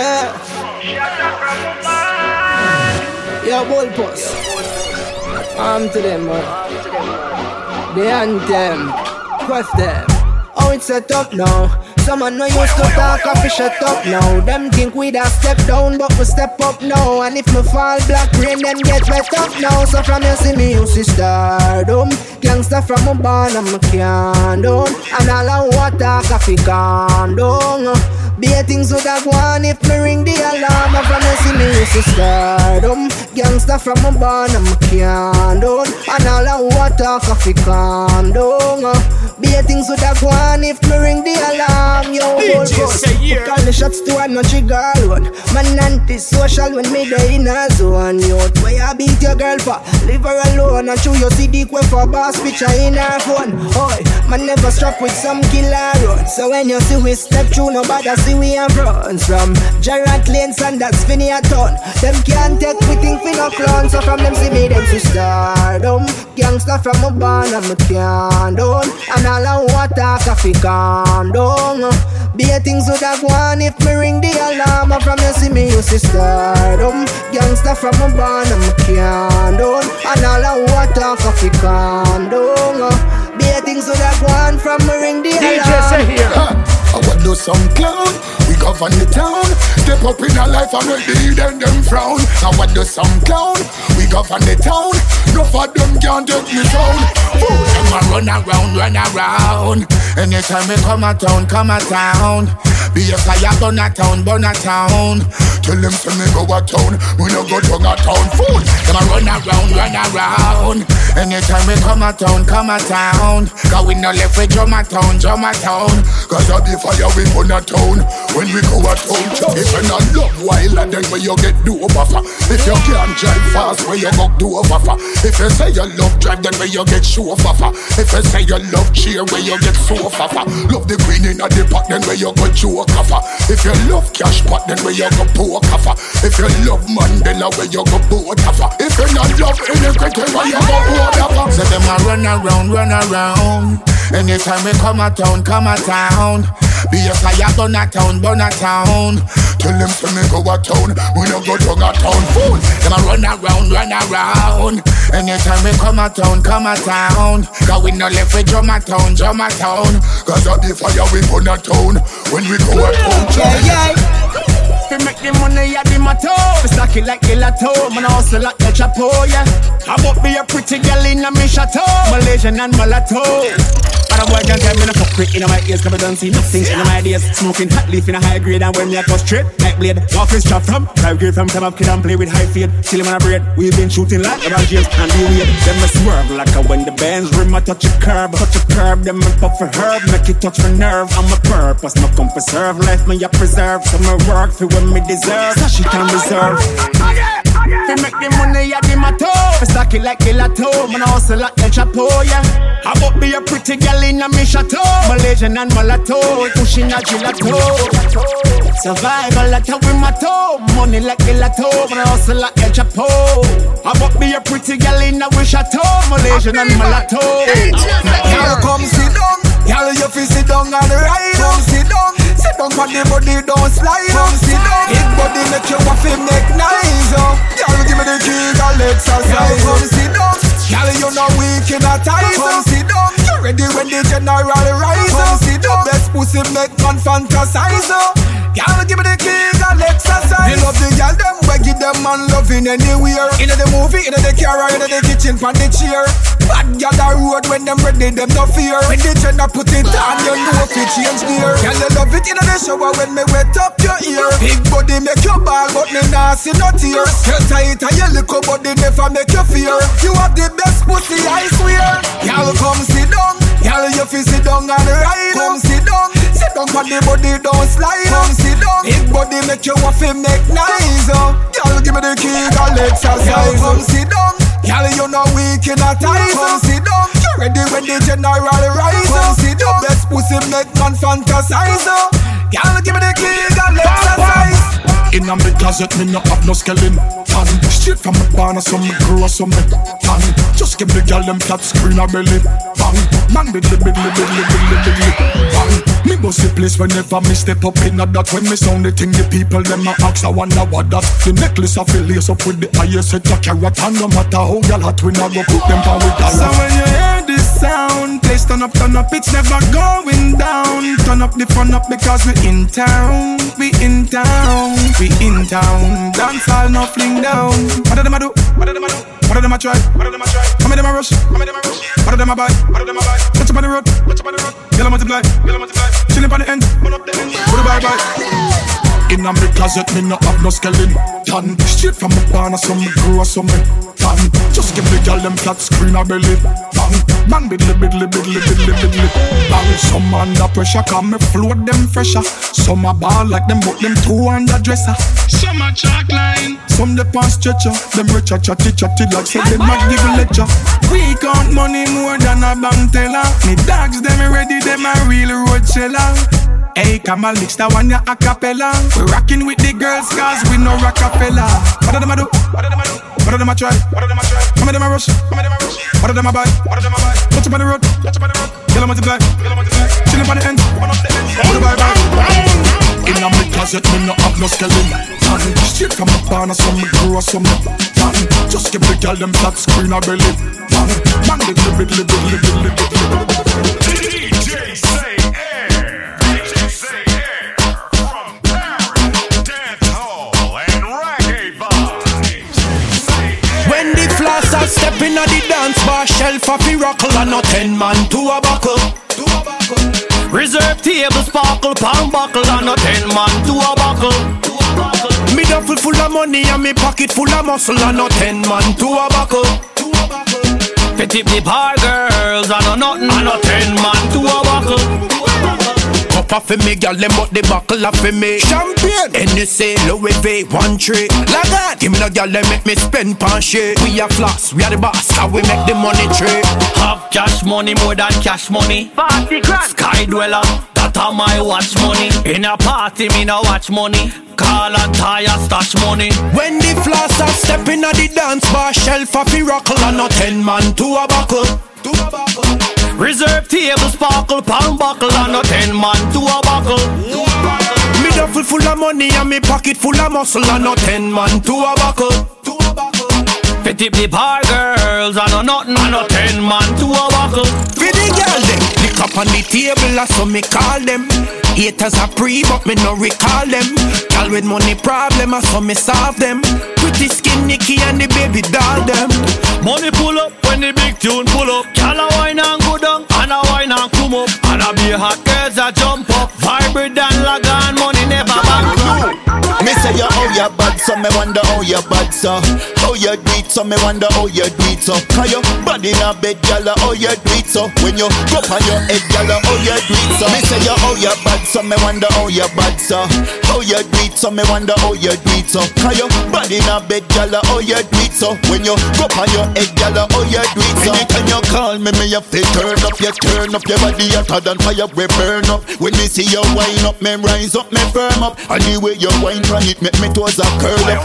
Yeah. Yo, bullpuss. Arm to them, man. The anthem. Quest them. Oh, it's set up now. Some no used to talk, I fish shut up now. Them think we da step down, but we step up now. And if me fall black rain, then get wet up now. So from you see me, you see stardom. Gangsta from a barn, I'm a can down. And all I want I calm down. Be a things would have gone if me ring the alarm. From you see me, you see stardom. Gangsta from a barn, I'm a can down. And all I want talk, I fi calm down. Uh, be a things would have gone if me ring the alarm. Yo, DJ say yeah. Call the shots to one, no trigger one. Man, anti-social when me day in a zone. Yo, where you beat your girl for? Leave her alone and show your CD quick for boss picture in her phone. Oi, man never struck with some killer run. So when you see we step through, nobody see we in front. From Gerard Lanes and that's Finny a ton. Them can't take we think we no clown. So from them see me, them see stardom. Gangsta from a barn, I'm a can down. And all I want talk, I fi calm down. Be a things would have gone if me ring the alarm. And from you see me, you see stardom. Gangsta from a barn, I'm a can down. And all I want talk, I fi calm down. Be a things would have gone from me ring the DJ alarm. say here. I want do some clown. Govern the town. Step up in our life and make the hidden them frown. I want do some clown. We govern the town. No for them can't take me down. Fool them a run around, run around. Anytime we come a town, come a town. Be a fire, burn a town, burn a town. Tell them to me go a town. We no go to a town. Fool them a run around, run around. Anytime we come a town, come a town. Cause we no left with drum a town, drum a town. Cause I be fire we burn a town. When we go a town, if you not love wild then where you get do over for. If you can't drive fast, where you go do over for. If you say you love drive, then where you get show for. If you say you love cheer, where you get so for. Love the green in a the pot, then where you go joke off for. If you love cash pot, then where you go off for. If you love Mandela, where you go off for. If you not love iniquity, where you go off for. So them a run around, run around. Anytime we come a town, come a town. Be a fire, burn a town, burn a town. Tell them to me go a town, we no go to a town. Fool, them a run around, run around. Anytime we come a town, come a town. Cause we no left with drum a town, drum a town. Cause of the fire we burn a town. When we town, Yeah, yeah. Fi make the money at the motto Fi stack it like gelato. Man I hustle like the chapo, yeah. I won't be a pretty girl in a me chateau. Malaysian and mulatto And a boy can tell me no fuck in my ears Cause I don't see nothing in my ideas Smoking hot leaf in a high grade And when me a go straight like blade. Walk with strap from Drive grade from time up kid and play with high fade. Chill him on a braid We've been shooting like LeBron James And the weird Them a swerve like a when the bands rim I touch a curb Touch a curb. Them a puff for herb Make it touch for nerve. I'm a purpose My come preserve Life me a preserve. So me work for when me deserve. So she can reserve Fi make the money at the motto Fi stack it like gelato Man I hustle like El Chapo, yeah I won't be a pretty girl in a me chateau Malaysian and mulatto Pushing a gelato Survival like a we motto Money like gelato Man I hustle like El Chapo I won't be a pretty girl in a we chateau Malaysian and mulatto Girl, come sit down. Girl, you fi sit down and ride. Come sit down. Sit down for the body, don't slide. Come sit down. Big body make you want to make nice. Girl, exercise. Come sit down. Girl, you know weak in a ties. Come sit down. You ready when the general rise? Come sit down. Best pussy make man fantasize. Girl, give me the key, girl, exercise. Me love the girl, them we give them man loving anywhere. In the movie, in the car, or in the kitchen, pan the chair. Bad girl the road when them ready, them no fear. When the gender put it on, you know if it change gear. Girl, you love it in the shower when me wet up your ear. Big body make you ball, but me nah see no tears. You tight and your little body never make you fear. You have the best pussy, I swear. Girl, come sit down. Girl, you fi sit down and ride. Come sit down. Sit down for the body, don't slide. Come sit down. Big body make you to make nice. Oh. Girl, give me the key, girl, exercise. Come sit down. Girl, you know weak in a ties. Come oh. sit down. You ready when the general rise? Come sit down. Best pussy make man fantasize. Oh. Girl, give me the key, girl, exercise. In a me closet, me no have no skeleton. Tan straight from my barn, so me grow so me tan. Just give me girl them flat screen a belly. Bang, bang, biddly, biddly, biddly, biddly, biddly. Bang. Me the place whenever me step up in that. When me sound the thing, the people them a ask, I wonder what that. The necklace I feel lace up with the highest set of carrot, and no matter how y'all hot, we not go put them down with dollar. So when you hear this turn up, turn up, it's never going down. Turn up the fun up because we in town, we in town, we in town. Dance all no fling down. What do them a do? What do them a do? What do them a try? What do them a try? How many them a rush? How many them a rush? What do them a buy? What do them a buy? Touch up on the road, touch up on the road. Yellow multiply, yellow multiply. Chilling on the end, run up the end. Goodbye, bye. In a me closet, me no have no skeleton. Done straight from the barn, some me grow some me done. Just give the girl them flat screen a belly. Bang, biddly, biddly, biddly, biddly, biddly. Bang, some under pressure, come me float them fresher. Some a ball like them, but them two under dresser. Some a chalk line, some the past stretcher. Them richer chatty chatty like say they might give a lecture. We count money more than a bank teller. Me dogs them ready, them a real road seller. Hey, come on, mix that one, ya a cappella. We rocking with the girls, cause we no Rockefeller. What do them a do? What do them a do? What do them a try? What do them a try? How many them a rush? How many them a rush? What do them a buy? What do them a buy? Touch up on the road, touch up on the road. Yellow multiply, yellow multiply. Chilling on the end, one up the end. What do bye bye? In a me closet, me no have no skeleton. Straight from the barn, some me grow some Tan. Just give the girl them flat screen a belly. Tan. Man, little bit, little bit, little bit, little bit. DJ say Step in the dance bar, shelf a rockle and no ten man to a buckle. Reserve table sparkle, pound buckle and a ten man to a buckle. Me duffel full of money and me pocket full of muscle and a ten man to a buckle. Petit the bar girls and no nothing and no ten man to a buckle. Cup off for me, girl, them but the buckle off for me. Champion, and you say Louis V, one tree. Like that, give me no girl, them make me spend pan shit. We are floss, we are the boss, how we make the money tree. Have cash money more than cash money. Party grand, sky dweller, that are my watch money. In a party, me no watch money. Call and tire stash money. When the floss are stepping at the dance bar, shelf a rockle and a ten man to a buckle. To a buckle. Reserve table sparkle, pound buckle and a ten man to a buckle. Me duffel full of money and me pocket full of muscle and a ten man to a buckle. Fit the bar girls and a nothing and a ten man to a buckle. For the girl them, lick up on the table, so me call them. Haters are pre, but me no recall them. Girl with money problem, so me solve them. Pretty skin Nicky and the baby doll them. Money pull up when the big tune pull up. Girl a wine and go down, and a wine and come up. And a be hot girls a jump up. Vibrate and lag on, money never back. Me say you how you bad, so me wonder how you bad, so. How you do it, so me wonder how you do it, so. Cause your body in a bed, gyal, how you do it, so. When you go on your head, gyal, how you do it, so. Me say you how you bad, so me wonder how you bad, so How you do it, so me wonder how you do it, so. Cause your body in a bed, gyal, how you do it, so. When you go on your head, gyal, how you do it, so. Anytime you call me, me have to turn up, you turn up. Your body hotter than fire, we burn up. When me see you wind up, me rise up, me firm up. And the way you wind it make me toes a curl up.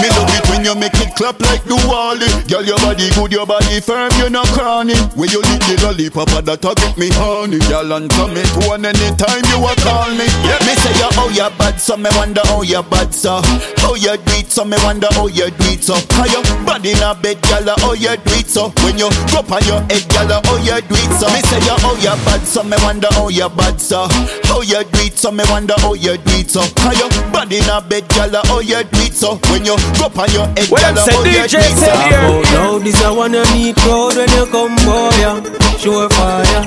Me love it when you make it clap like the wally. Girl, your body good, your body firm, you not cranny. When you lick the lollipop, that a get me honey. Girl, and come it one anytime you a call me. Yeah. Me say you oh you bad, so me wonder how you bad, so how you do it, so me wonder how you do it, so how your body in a bed, girl, how you do it, so when you go on your head, girl, how you do it, so me say you oh you bad, so me wonder how you bad, so how you do it, so me wonder how you do it, so how your body in a bed, girl, how you do it so When you go on your head, well, girl, how you do it so Now this a one of me crowd when you come boy, yeah. Show fire.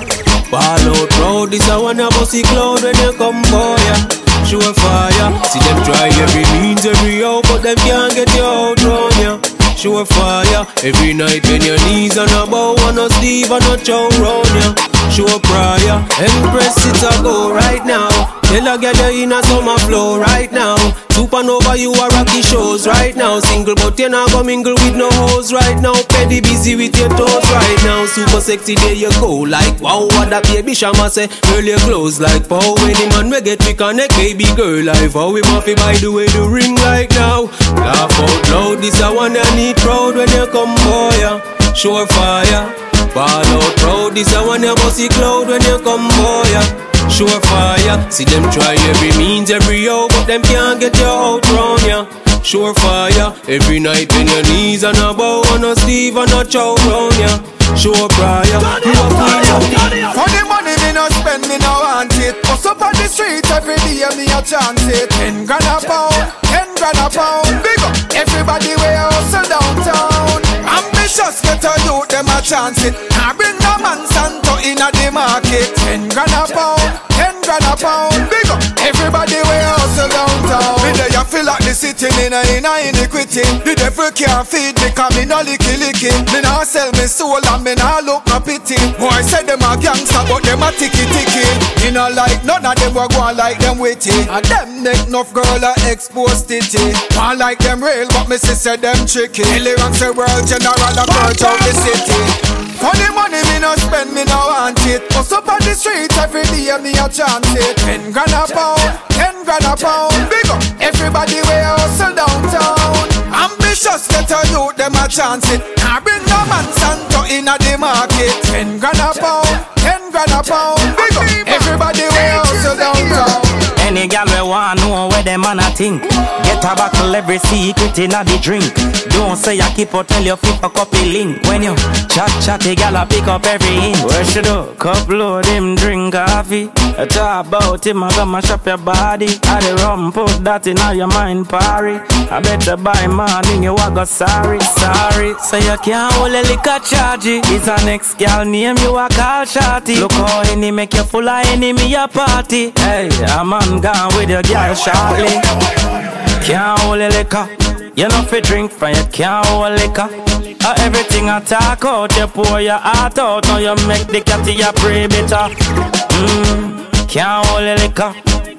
Ball out proud, this a one of bossy cloud when you come boy, yeah. Show fire. See them try every means, every how But them can't get you out round, yeah. Show fire. Every night when your knees on a bow On a sleeve and a chow round, yeah. Show prayer Empress, it's a go right now Tell a girl you in a summer flow right now. Supernova, you are rocky shows right now. Single, but you're not go mingle with no hoes right now. Petty busy with your toes right now. Super sexy, there you go. Like wow, what that baby shama say. Girl, your clothes like pow. Any man we get we connect, baby girl. Life how we muffy by the way the ring right now. Laugh out loud, this I wanna need proud when you come boy. Yeah. Sure fire. Ball out proud, this a one you bossy cloud when you come boy. Yeah. Sure fire. See them try every means, every hour, but them can't get you out round ya. Yeah. Sure fire. Every night when your knees and a bow and a sleeve and a chow round ya. Yeah. Sure prior. You a For the money me no spend, me no want it. Bust up on the street every day, me a chance it. Ten grand a pound, ten grand a pound. Big up everybody we hustle downtown. Ambitious get a youth, them a chance it. I bring a man Santo inna the market. Ten grand a pound, ten grand a pound. Big up everybody we hustle downtown. Me there you feel like the city, me no inna iniquity. The devil can't feed me, cause me no licky licky. Me no sell me soul and me nah look no pity. Boy say them a gangster, but them a ticky ticky. Me no like none of them will go on like them witty. And them neck enough girl a expose titty. One like them real, but me sister them tricky. Ranks the world general a purge out the city. The money me no spend, me no want it. Bust up on the street every day, me a chance it. Ten grand a pound, ten grand a pound. Big up everybody we hustle downtown. Ambitious get a youth, them a chance it. I bring no man Santo inna the market. Ten grand a pound, ten grand a pound. Big up everybody we hustle downtown. Any gal we want know where them man a think. Get a buckle every secret in a the drink. Don't say I keep out tell you flip a copy link. When you chat chat, the gal a pick up every hint. Where she do? Cup load him drink coffee. I talk about him, I gonna shop your body. I the rum put that in all your mind party. I better buy morning you a go sorry, sorry. So you can't hold a liquor charge. It's a next gal name you a call shorty. Look how any make you full of enemy a party. Hey, I'm a gone with your girl shortly. Can't hold a liquor. You know fi drink from you can't hold liquor. Uh, everything I talk out, you pour your heart out. Now you make the cat you pray better. Mmm, can't hold a liquor.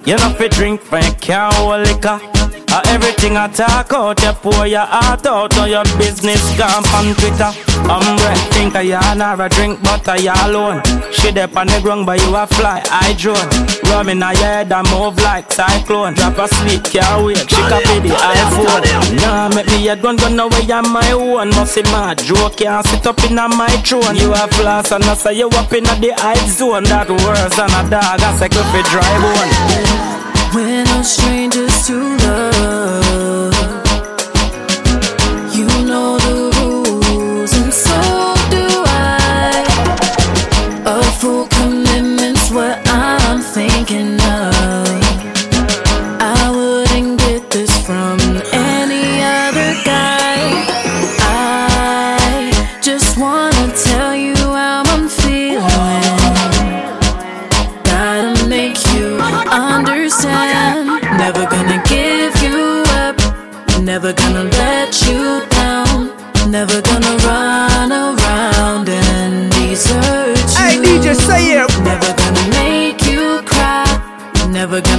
You know fi drink from you can't hold liquor. Uh, everything I talk out, you pour your heart out. on your business gone on Twitter. Umbre, think I yarn or a drink, but I alone. She dep on the ground, but you a fly, I drone. Rum in her head and move like cyclone. Drop asleep, can't wake, she copy the iPhone. Nah, make me a gun, gun away on my own. Must see my joke, can't sit up in a my throne. You a floss and I say you up in a the hype zone. That worse than a dog, I say if it drive one. We're no strangers to love.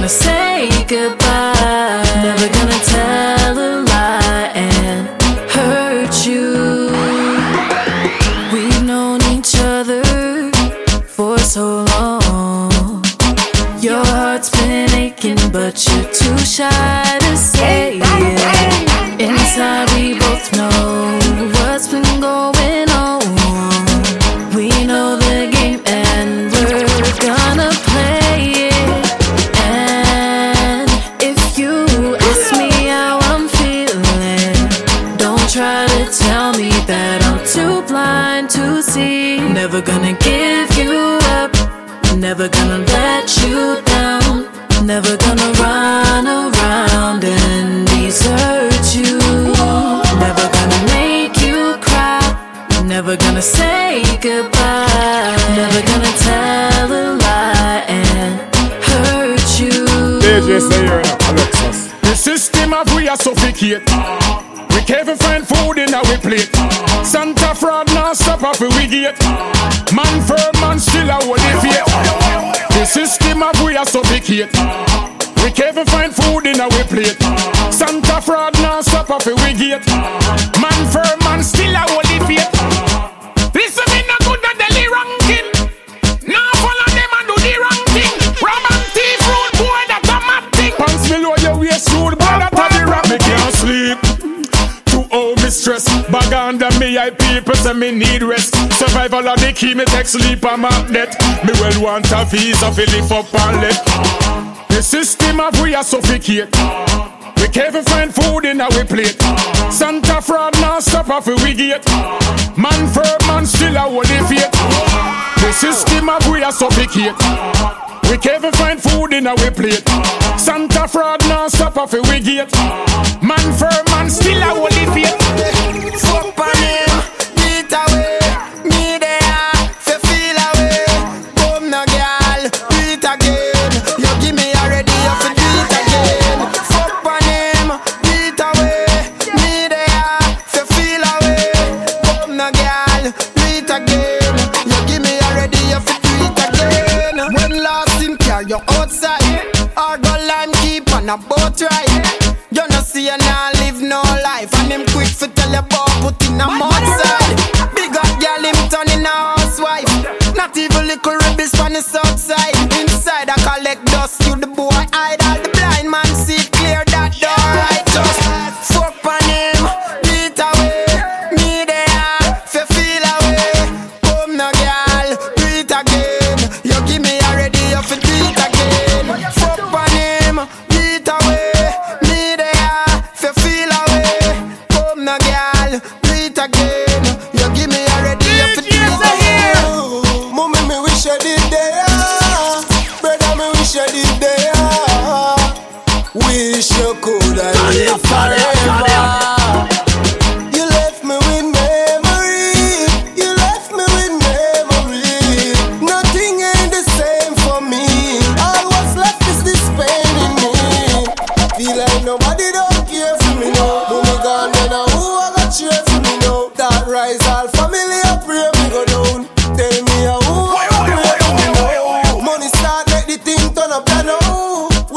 Gonna say goodbye. Of the key, me take sleep on my net. Me well want a visa fi lift up and let. The system of we are suffocate. We can't find food in our plate. Santa fraud now stop off we gate. Man for man still a the faith. The system of we are suffocate. We can't find food in our plate. Santa fraud now stop off we gate. Man for man still a the faith. Fuck on him, beat away. A boat ride. You no see you now live no life. And him quick for tell you about put in a side. Big up girl him turning a housewife. Not even little ribbies on the south side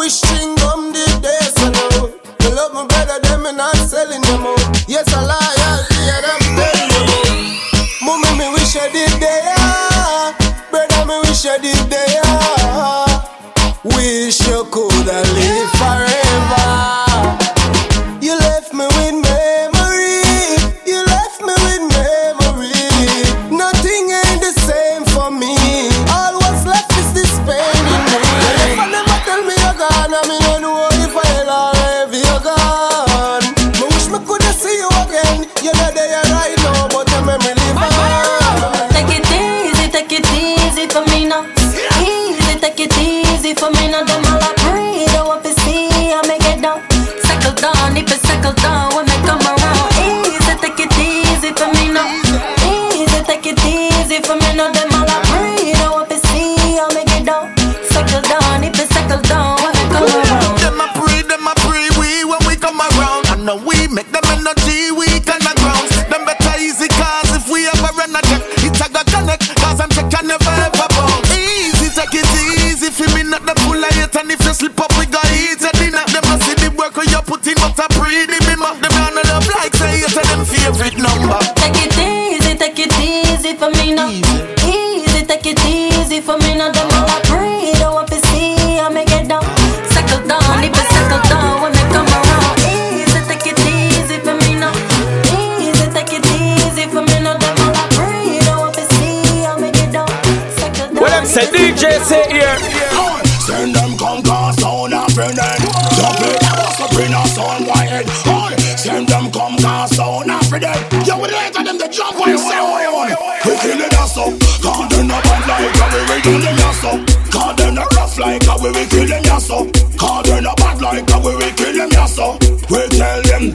know. We kill it us up. Cause them no bad like how we we kill them yes up. Cause them no rough like how we we kill them yes up. Cause them no bad like how we we kill them yes up. We tell them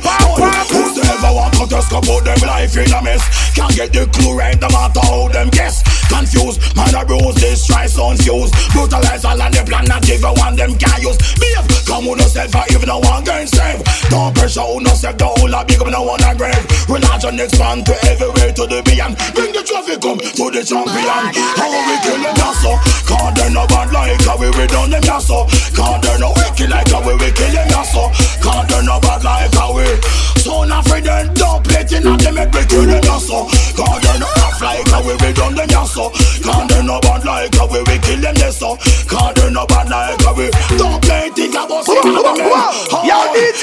who's ever want to just about them life in a mess? Can't get the clue right no matter how them Confused, man a bruise, destroy sound fuse. Brutalize all of the plan not even one them can use. Behave, come with yourself or even no one can save. Don't pressure on yourself, the whole lot big up no one a grave. Religion expand to everywhere to the beyond. Bring the traffic come to the champion. How we kill them yasso? Cause they no bad like how we done them yasso. Cause they no wicked like how we kill them yasso. Cause they no bad like how we So not afraid then don't play it in them head we kill them yasso. Cause they no like how we we done them yasso Cause they no bad like how we we kill them yasso Cause they no bad like how we Don't play think about it Yo, DJ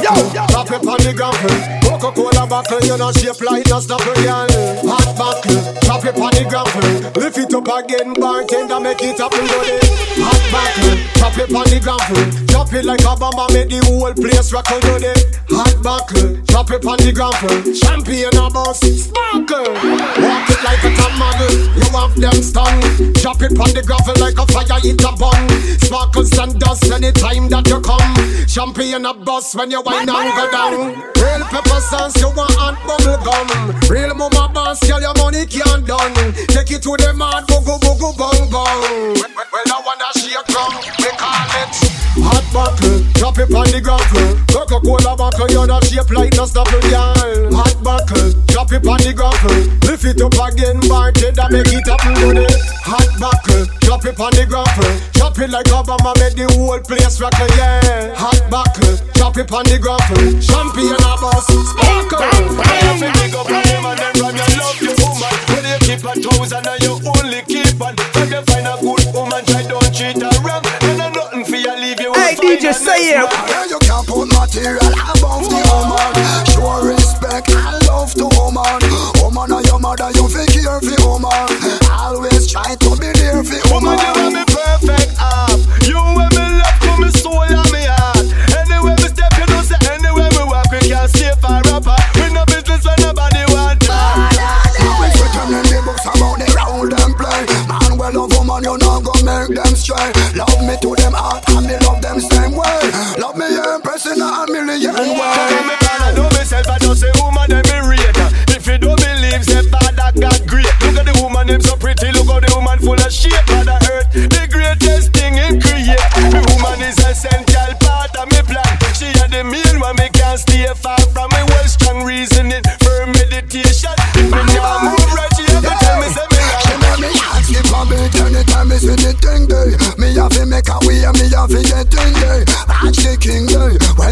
Yo, Drop it on the ground Coca-Cola buckle, you know shape like just a girl. Hot buckle, chop it on the grapple. Lift it up again, bartender, make it happen, go there. Hot buckle, chop it on the grapple. Chop it like a bomb, make the whole place rock, go there. Hot buckle, chop it on the grapple. Champagne a bus, sparkle. Walk it like a model, you have them stung. Chop it on the gravel like a fire, hit a bung. Sparkles and dust anytime that you come. Champagne a bus when you wine and go down. Real pepper sauce, you want hot bubble gum. Real mama boss, girl, your money can't done. Take it to the mad, boogie boogie bong bong. Well, I wanna shake we call it hot buckle. Drop it on the gravel. Coca-Cola buckle, you're not shape like no stopper, girl. Hot buckle, drop it on the gravel. Lift it up again, bartender, make it happen, go. Hot buckle, drop it on the gravel. Drop it like Obama, make the whole place rock, yeah. Hot buckle, drop it on the gravel. Champagne a bus, sparkle. I have to big up on them and them from your love you woman. When you keep a thousand and you only keep one. When you find a good woman, try don't treat her DJ, say it. Yeah, you can't put material above the woman. Show respect and love to woman. Woman are your mother, you feel care for woman. Always try to be there for Woman, woman. you want me perfect half. You want me love to me soul and me heart. Anywhere we step, you know say anywhere we walk, we can't stay far apart. We no business when nobody want talk. Always written in the books about the role them play. Man, well love woman, you not gonna make them stray. Love me to them heart and me me impressing a million me, man, I know myself, I just say woman, them me rate. If you don't believe, say father God great. Look at the woman, them so pretty. Look at the woman full of shape. Mother Earth, the greatest thing in create. The woman is essential part of me plan. She had the main one, me can't stay far from me. Well, strong reasoning, firm meditation. If me never move right, she to tell me, say me She make me ask if I anytime me see the thing day. Me have to make a way, me have to get in day. Watch the king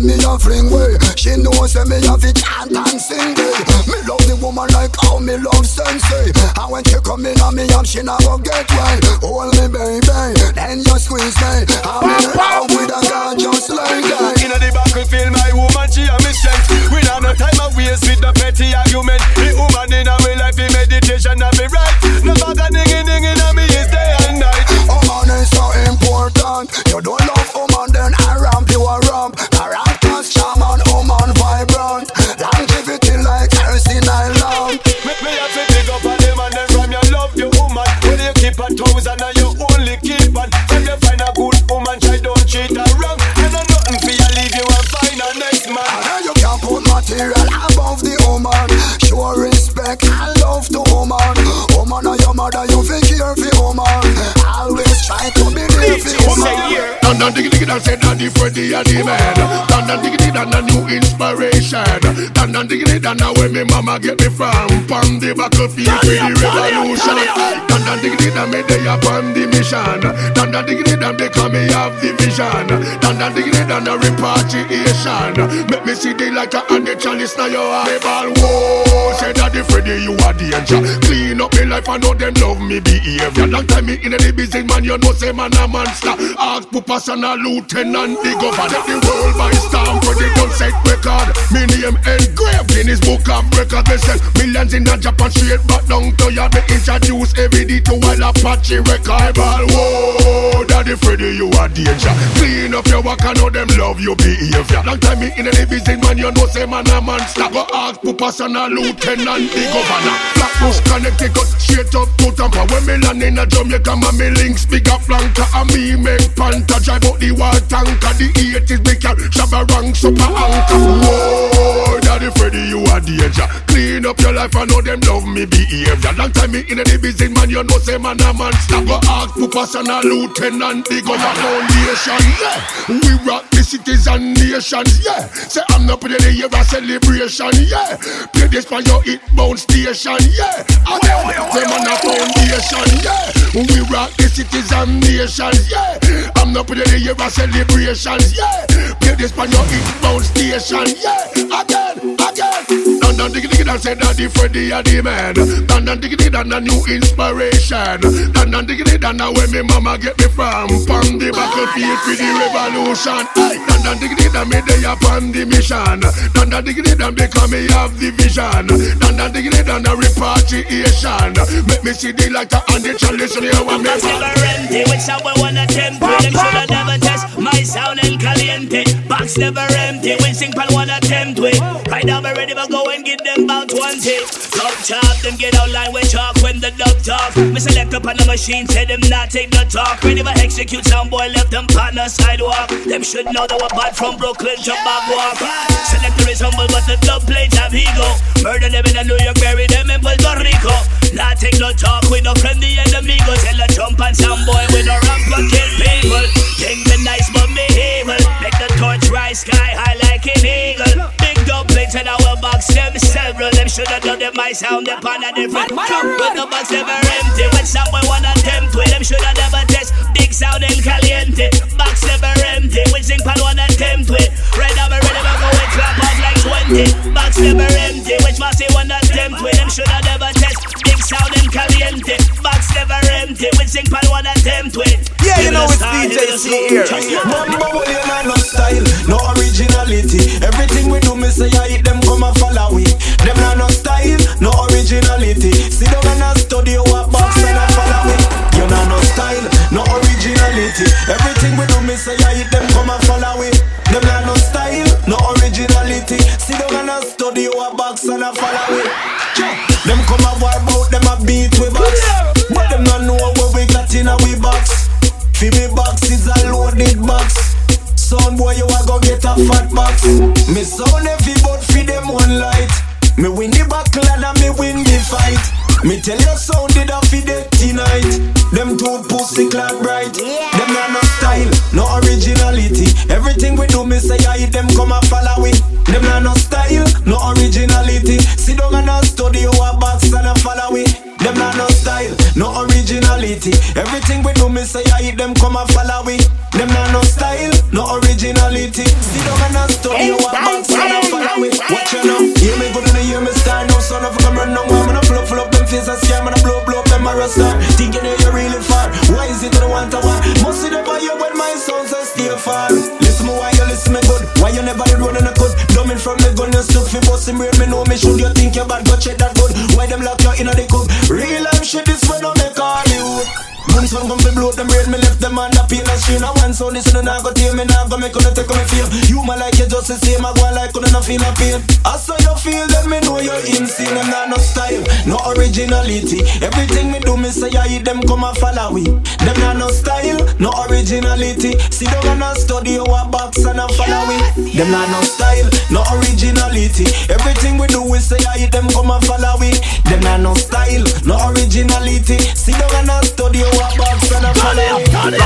when me a fling way. She knows say me have to chant and sing day. Me love the woman like how me love sensei. And when she come in on me up, she not never get way. Hold me baby, then you squeeze me. I'm in love with a girl just like that. Inna the battlefield, my woman, she a me strength. We not no time to waste with the petty argument. The woman in way life, in meditation, and be right. No bag of dinging, dinging, and me is day and night. Oh, woman is so important. You don't love A thousand and you down diggy diggy say daddy Freddy and the man Down down diggy diggy a new inspiration. Down down diggy diggy now where me mama get me from. From the battlefield for the revolution. Down down diggy diggy me they up on the mission. Down down diggy diggy because me have the vision. Down down diggy diggy a repatriation. Make me see the light and the chalice now your eyeball Whoa, say daddy Freddy you are danger Clean up me life I know them love me behavior. Long time me in the business man you know say man a monster. Ask Pupas a lieutenant the governor Take the world by storm for the gun set record. Me name engraved in his book of records. Me sell millions in a Japan straight back down to ya. Me introduce every day to all Apache record. Ball whoa, daddy Freddy you are danger. Clean up your work I know them love your behavior. Long time me in the business man you know say man a monster Go ask Pupas and a lieutenant the governor Flatbush Connecticut straight up to Tampa. When me land in a Jamaica man me links bigger flanker And me make panta drive out the war tanker The 80s me car Shabba rank super anchor. Whoa, daddy Freddy you are danger Clean up your life I know them love me behavior. Long time me in the business man you know say man a monster Go ask Pupas and a lieutenant the governor foundation. Yeah. We rock the cities and nations. Yeah Say I'm not putting the year a celebration. Yeah Play this for your hit bound station. Yeah Again, them on a foundation. Yeah We rock the cities and nations. Yeah I'm not putting the year a celebrations yeah. Play this for your hit bound station yeah. Again Dan dan diggy diggy dan say Daddy Freddy a the man. Dan dan diggy diggy dan a new inspiration. Dan dan diggy diggy dan a where me mama get me from. Pon the battlefield for the revolution. Dan dan diggy diggy dan me day upon the mission. Dan dan diggy diggy dan because me have the vision. Dan dan diggy diggy dan a repatriation. Make me see the light and the chalice in. Box never empty, which I wanna tempt Them shoulda never test my sound and caliente Box never empty, when sing pal wanna tempt with Right now we ready to go and get them bout one take Top chop, them get out line with chalk when the dub talk. Me select up on the machine, say them not take the talk. Ready to execute some boy, left them on the sidewalk. Them should know that we're bad from Brooklyn to Bagwalk Selector is humble but the dub plates have ego Murder them in a New York, bury them in Puerto Rico. Not take no talk with no friendly enemy Go. Tell a jump and sound boy with a ramp and kill people. King the nice but me evil. Make the torch rise sky high like an eagle. Big dub plates in our box them several Them shoulda done them my sound upon a different. Come with the box never empty. When someone wanna tempt with them shoulda never test. Big sound and caliente. Box never empty. When sing pan wanna tempt with. Right now we ready to go with clap off like 20 Box never empty. Which bossy wanna tempt with? Them shoulda never test And caliente Box never empty When sing pan wanna tempt with Yeah, you know it's DJ C-Air. You man no style, no originality. Everything we do, me say I hit them come and follow we. Them not no style, no originality. See them and a studio what box and a follow we. You not no style, no originality. Everything we do, me say I hit them come and follow we. Them not no style, no originality. See them and a studio what box and a follow we. Them come a war about them a beat we box, but them not know what we got in a we box. Fi me box is a loaded box. Son boy, you a go get a fat box. Me sound heavy, but fi them one light. Me win the battle and me win the fight. Me tell you sound did a fi dead tonight. Them two pussy clad bright. Them not no style, no originality. Everything we do, me say I them come and follow it. Them not no style, no originality. Sit originality. Everything we do, me say I hit them come and follow it. Them not no style, no originality. Sit down and a study our box and a follow it. Watch you now, hear me good in the hear me style. No son of a come run no one, man a flow full up them face a scam and a blow blow up them a star. Thinking that you're really far. Why is it I want to want? Must see the fire when my sounds are still far. Listen me why you listen me good. Why you never run in a cut? Dumbing from the gun, you stuck fi bust him real. Me know me should you think you bad, go check that good. Why them lock you in a the cup? Real life shit is when I Hollywood. Boom son come fi blow them brain, me them on the pain and strain. I want so this and I go tear me now, go make on take me feel. You man like you just the same, I go like on not feel a pain. I saw you feel, then me know you're insane. I'm not no style, no originality. Everything me do, me say I hit them come and follow we. Them not no style, no originality. See them and a study our box and a follow we. Them not no style, no originality. Everything we do, we say I hit them come and follow we. Them not no style, no originality. See them and a study our box and a follow me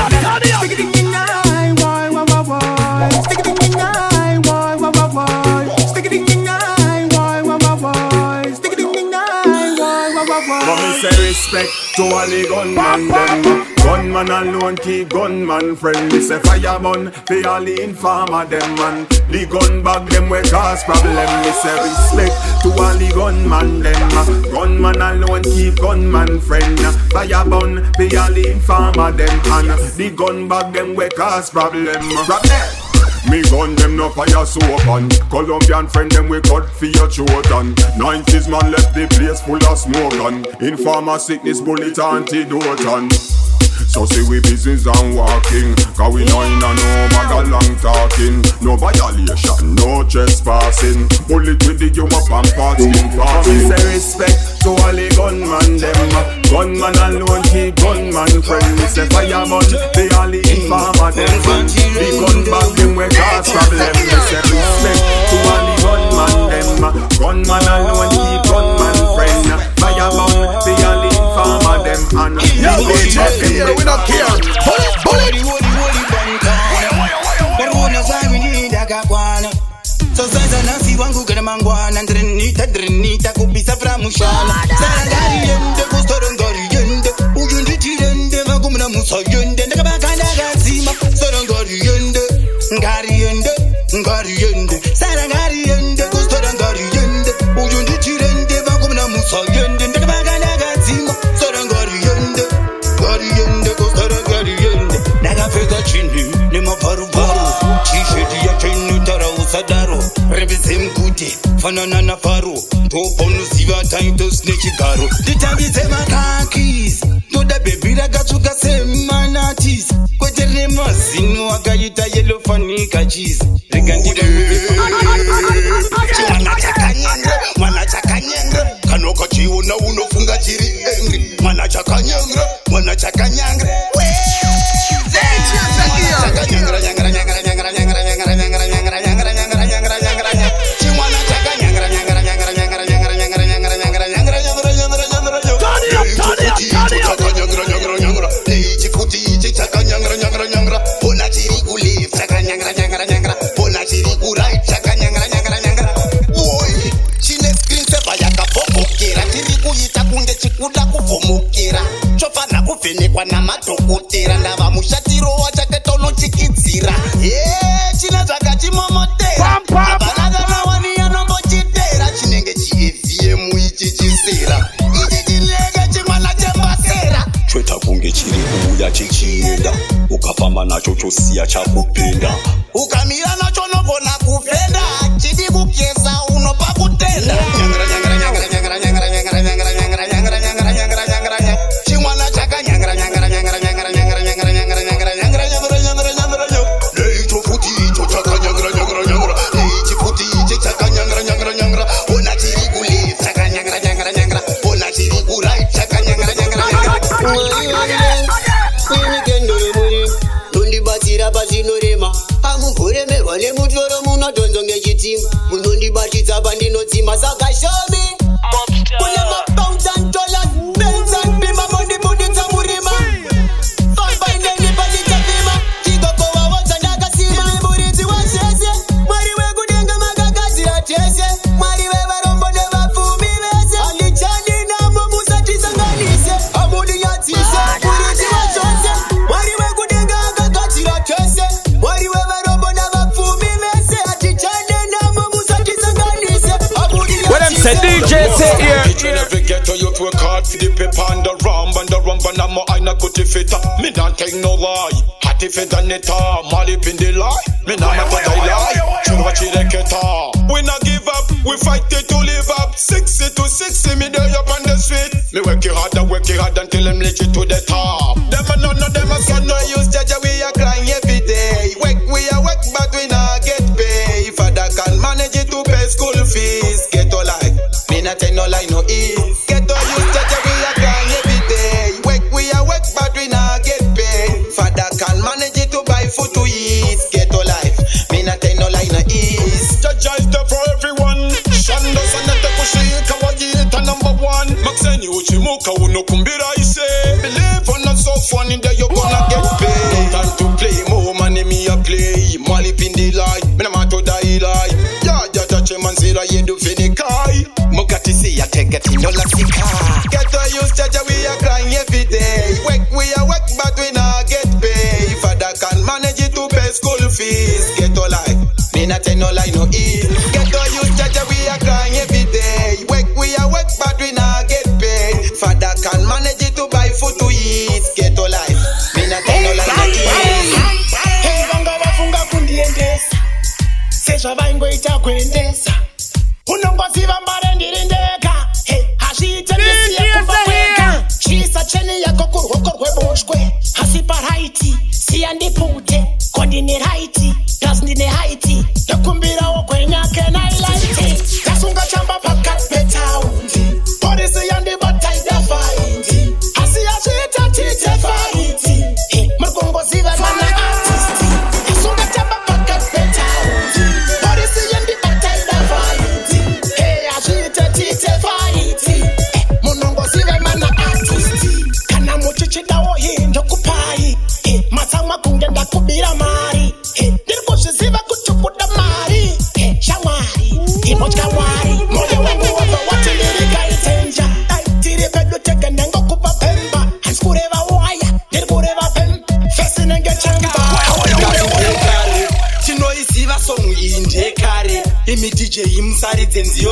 respect to all the gunman them Gunman alone keep gunman friend. Me say fireman for all the informer them man The gun bag them we cause problem. Me say respect to all the gunman them Gunman alone keep gunman friend Fireman for all the informer them And the gun bag them we cause problem there me gun them no fire so open Colombian friend them we cut for your and 90s man left the place full of smoke and Informer sickness bullet antidote and so say we business and walking. Cause we know in a no matter long talking. No violation, no trespassing. Bullet with the you up and part skin passing say respect to all the gunman them. Gunman alone keep gunman friend. Me say fireman, they all the informer them. The gun bag them we cause problem. Me say respect to all the gunman them. Gunman alone keep gunman friend. Fireman, they Yo, DJ Fear, we don't care. Boom, boom. sosasa nafiwa ngukana mangwana ndirinita ndirinita kubisa pramushana sarangari yende kusorongari yende uyu nditirende vakumuna musa yende ndakabaka ndakazima sorongari yende ngari yende ngari yende sarangari yende kusorongari yende chini nemabvarubvaru tisheti yacho inotaura usadaro. Revedze mukuti fanana nafaro ndopaunoziva taitos nechigaro. Nditambidze makakis ndoda bhebhi rakatsvuka semanatis. Kwete rine mazino akaita yelofanika chizi rega chimwana chakanyenga mwana chakanyenga kana ukachiona unofunga chiri engri mwana chakanyenga mwana chakanyenga youth work hard for the paper and the rum and the rum and I'm a good fit. Me not take no lie. Hot if it and it Molly pin the lie. Me not to die lie. You like it We not give up. We fight it to live up. 60 to 60 me there up on the street. Me work it hard and work it hard until them reach it to the top. Them a none of them a son no use judge we a crying every day. Work we a work but we not get pay. Father can manage it to pay school fees. Get all life. Me not tell no lie no ease. Uchimuka unokumbira ise. Believe on not so funny that you're gonna get paid. No time to play, more money me a play. Mali pindi lie, me na mato die lie. Ya ya ya cheman zira yedu fini kai. Mukati si ya tega tino la sika. Get to use jaja we a crying every day. Work we a work but we not get paid. Father can manage it to pay school fees. Get all life. Me not tell no lie no ease. Get to use jaja we a crying every day. Work we a work but we not get. Father can manage it to buy food to eat. Get all life. Me not tell no lie. Hey, vanga vafunga kundiendesa sezvavaingoita kuendesa. Unongoziva mbare ndiri ndega. Hey, hazviite ndisiye kumba kwega. chisa cheni yako kuruoko rweboshwe hasi paraiti siya ndipute. Ko ndine raiti plus ndine haiti ndokumbirawo kwenyake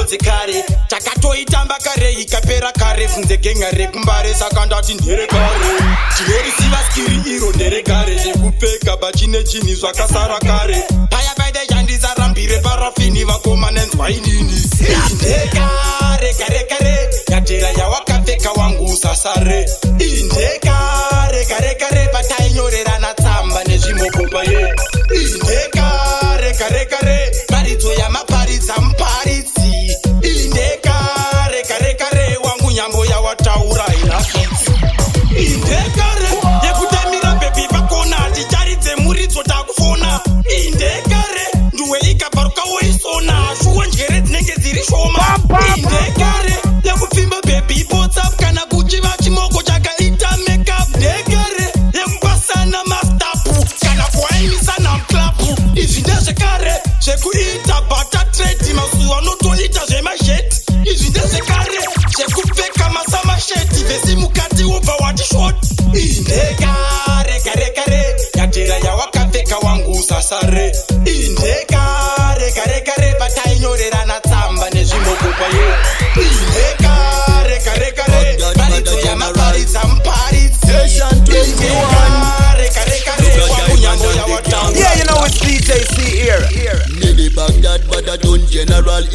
nziyo dzekare takatoitamba kare ikapera kare funze genga rekumbare saka ndati nderekare tinorisiva skiri iro nderekare zvekupfeka bachine chini zvakasara kare. Paya paite chandisarambire parafini vakoma nenzwainini indekare kare kare yatera yawakapfeka wangu usasare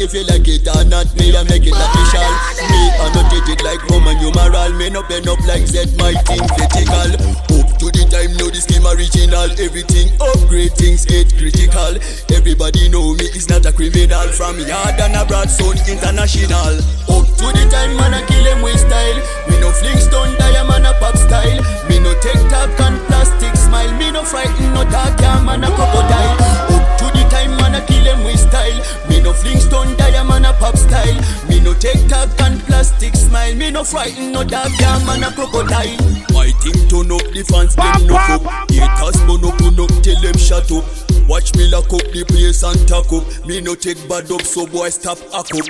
If you like it or not, me I make it official. Me I not treat it like Roman numeral. Me no pen up like Z, my team critical. Up to the time, know the scheme original. Everything upgrade, things get critical. Everybody know me is not a criminal. From yard and abroad, sound international. Up to the time, man I kill him with style. Me no Flintstone, diamond a pop style. Me no take talk and plastic smile. Me no frighten no dark man a crocodile. To the time man a kill him with style. Me no Flintstone diamond a pop style. Me no take talk and plastic smile. Me no frighten no dark yeah, man a crocodile. My thing turn up the fans them no up. Haters burn up burn up till them shut up. Watch me lock up the place and tack up. Me no take bad up so boy stop hack up.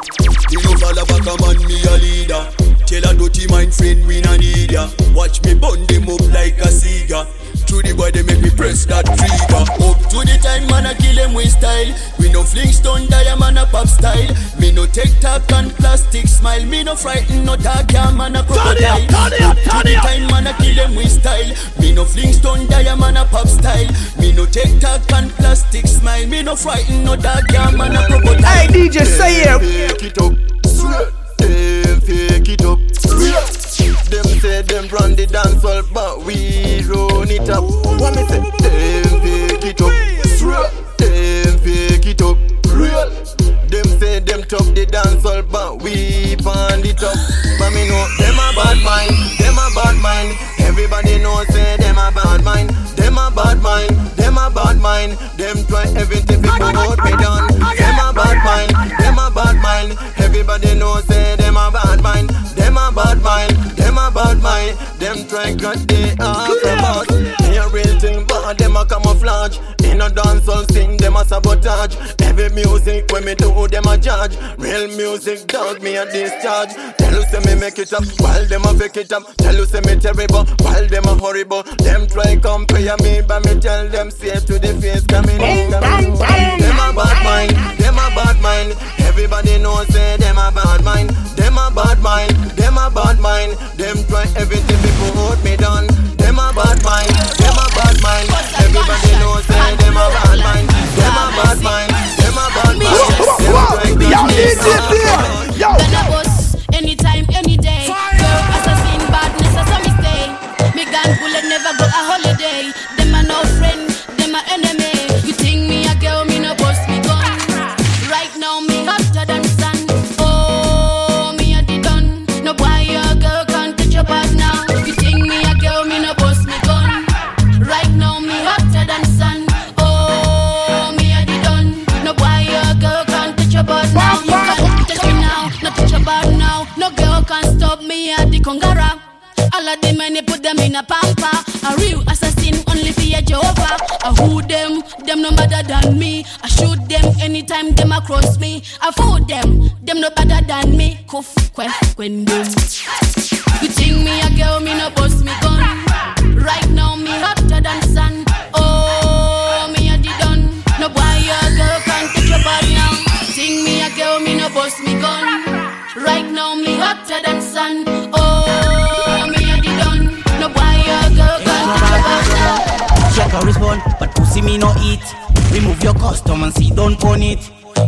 Me no follow back a man me a leader. Tell a dirty mind friend we no need ya. Watch me burn them up like a cigar. Through the they make me press that trigger. Up to the time man I kill them with style. We no Flintstone diamond a pop style. Me no take talk and plastic smile. Me no frighten no dark yeah man a crocodile. Up to the time man I kill them with style. Me no Flintstone diamond a pop style. Me no take talk and plastic smile. Me no frighten no dark yeah man a crocodile. Hey, DJ, say it. Fake it up Them fake it up Them say them run the dance hall, but we run it up. What me say? Them fake it up. Them fake it up. Real. Them say them top the dance hall, but we pound it up. But me know them a bad mind. Them a bad mind. Everybody know say them a bad mind. Them a bad mind. Them a bad mind. Them try everything to promote me down. Sing, them a sabotage. Every music when me do, them a judge. Real music, dog me a discharge. Tell you say me make it up, while them a fake it up. Tell you say me terrible, while them a horrible. Them try compare me, but me tell them say to the face coming in. coming in. Them a bad mind, them a bad mind. Everybody knows say them a bad mind. Them a bad mind, them a bad mind. Them try everything before me down. Them a bad mind, them a bad mind. Everybody knows say them a bad mind. Them a bad mind, them a bad mind. Them try cut me down. Gonna bust anytime, any day. Girl, assassin, badness, as a mistake. Me gun bullet Kongara. All of them and they put them in a pamper. A real assassin only a Jehovah. I who them, them no better than me. I shoot them anytime them across me. I fool them, them no better than me. Quaff, when them. You think me a girl, me no bust me gun. Me no eat. Remove your custom and see don't pon it.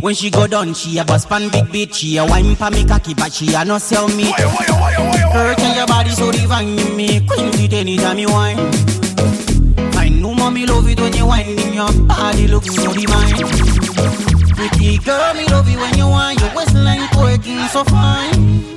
When she go down, she a bust pan big bitch. She a wine pa me cocky, but she a no sell me. Hurt on your body so divine in me. Queen it anytime you wine. I know mommy love it when you wine in your body looks so divine. Pretty girl, me love it when you wine. Your waistline working so fine.